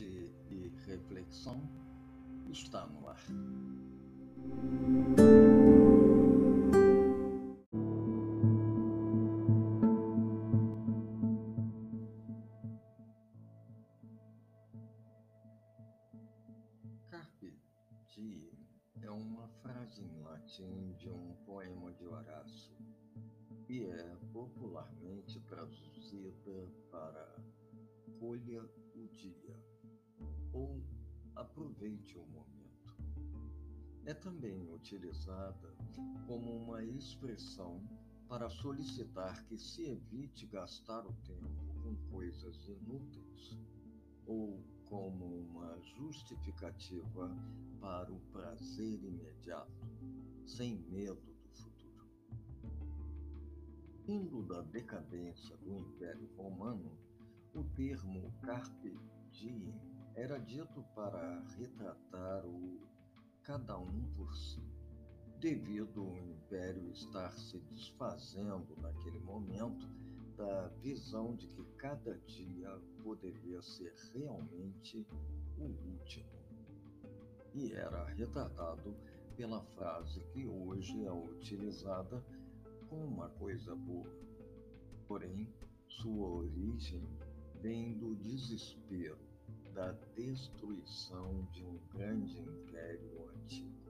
E Reflexão está no ar. Carpe diem é uma frase em latim de um poema de Horácio e é popularmente traduzida para colha o dia ou aproveite o momento. É também utilizada como uma expressão para solicitar que se evite gastar o tempo com coisas inúteis ou como uma justificativa para o prazer imediato, sem medo do futuro. Indo da decadência do Império Romano, o termo carpe diem era dito para retratar o cada um por si, devido ao império estar se desfazendo naquele momento da visão de que cada dia poderia ser realmente o último. E era retratado pela frase que hoje é utilizada como uma coisa boa. Porém, sua origem vem do desespero, da destruição de um grande império antigo.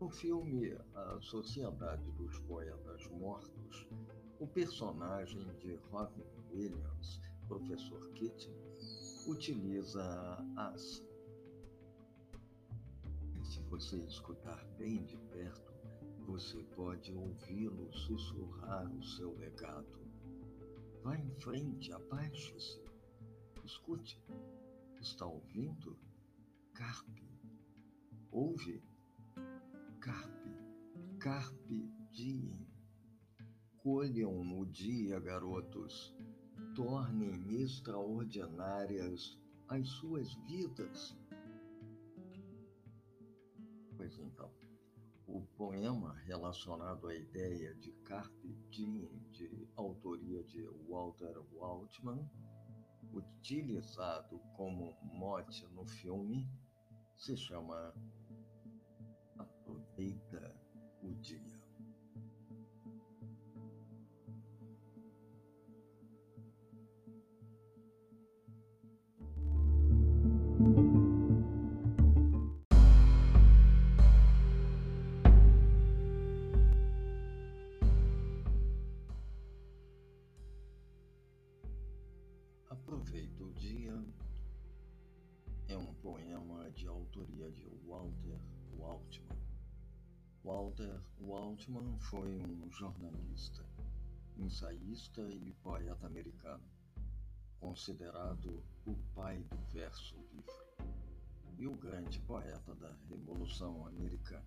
No filme A Sociedade dos Poetas Mortos, o personagem de Robin Williams, Professor Keating, utiliza a asa. Se você escutar bem de perto, você pode ouvi-lo sussurrar o seu legado Vá em frente, abaixe-se. Escute. Está ouvindo? Carpe. Ouve? Carpe. Carpe diem. Colham o dia, garotos. Tornem extraordinárias as suas vidas. Pois então. O poema relacionado à ideia de Carpe Diem, de autoria de Walter Waltman, utilizado como mote no filme, se chama Aproveita o Dia. De autoria de Walter Waltman. Walter Waltman foi um jornalista, ensaísta e poeta americano, considerado o pai do verso livre e o grande poeta da Revolução Americana.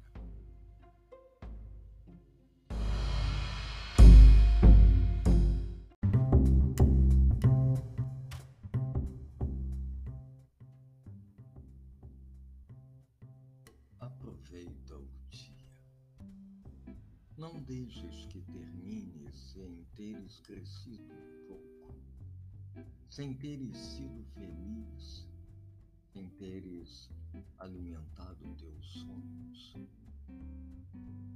Aproveita o dia. Não deixes que termine sem teres crescido um pouco, sem teres sido feliz, sem teres alimentado teus sonhos.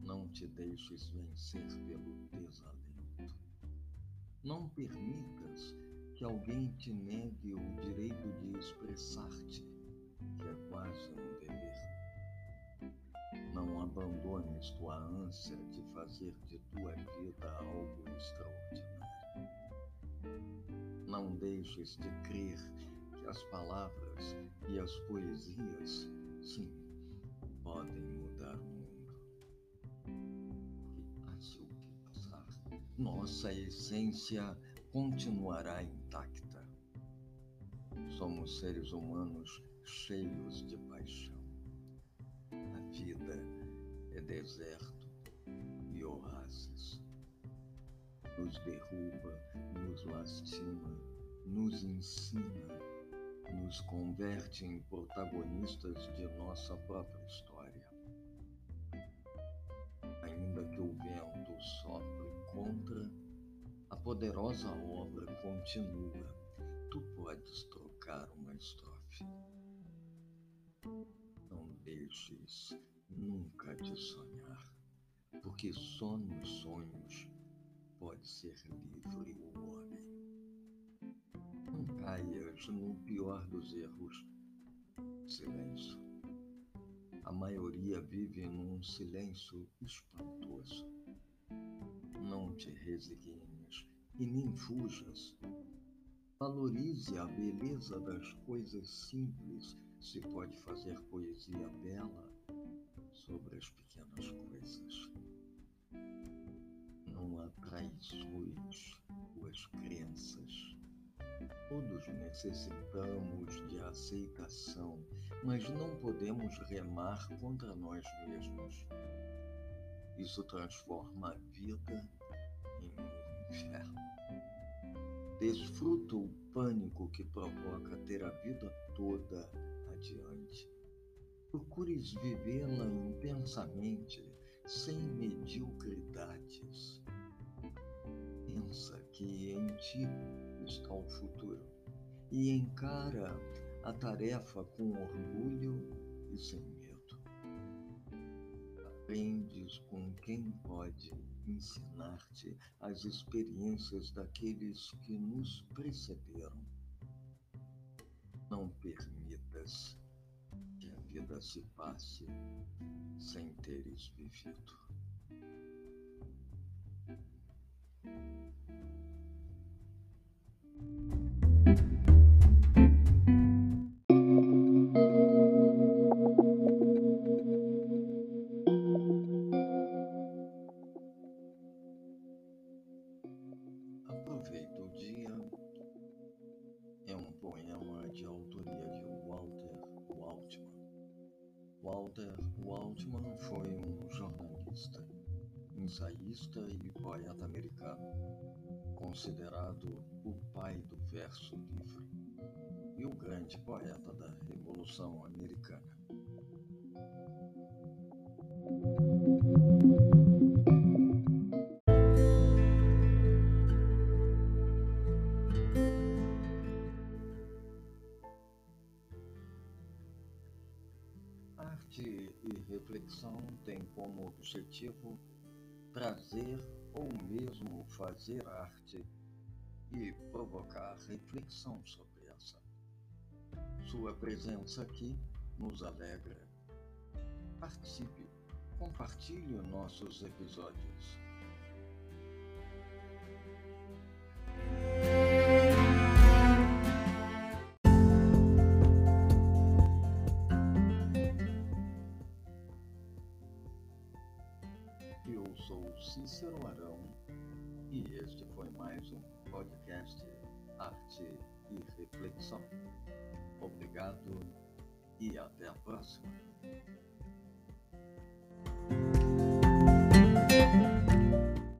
Não te deixes vencer pelo desalento. Não permitas que alguém te negue o direito de expressar-te, que é quase um dever abandones tua ânsia de fazer de tua vida algo extraordinário. Não deixes de crer que as palavras e as poesias, sim, podem mudar o mundo. Que passe o que passar, nossa essência continuará intacta. Somos seres humanos cheios de paixão deserto e oásis. Nos derruba, nos lastima, nos ensina, nos converte em protagonistas de nossa própria história. Ainda que o vento sopre contra, a poderosa obra continua. Tu podes trocar uma estrofe. Não deixes nunca de sonhar, porque só nos sonhos pode ser livre o homem. Não caias no pior dos erros, silêncio. A maioria vive num silêncio espantoso. Não te resignes e nem fujas. Valorize a beleza das coisas simples, se pode fazer poesia bela sobre as pequenas coisas. Não atraiçoes tuas crenças. Todos necessitamos de aceitação, mas não podemos remar contra nós mesmos. Isso transforma a vida em um inferno. Desfruta o pânico que provoca ter a vida toda adiante. Procures vivê-la intensamente, sem mediocridades. Pensa que em ti está o futuro e encara a tarefa com orgulho e sem medo. Aprendes com quem pode ensinar-te as experiências daqueles que nos precederam. Não permitas que a vida se passe sem teres vivido. Walter Waltman foi um jornalista, ensaísta e poeta americano, considerado o pai do verso livre e o grande poeta da Revolução Americana. Têm como objetivo trazer ou mesmo fazer arte e provocar reflexão sobre essa. Sua presença aqui nos alegra. Participe, compartilhe nossos episódios. Cícero Arão e este foi mais um podcast Arte e Reflexão. Obrigado e até a próxima.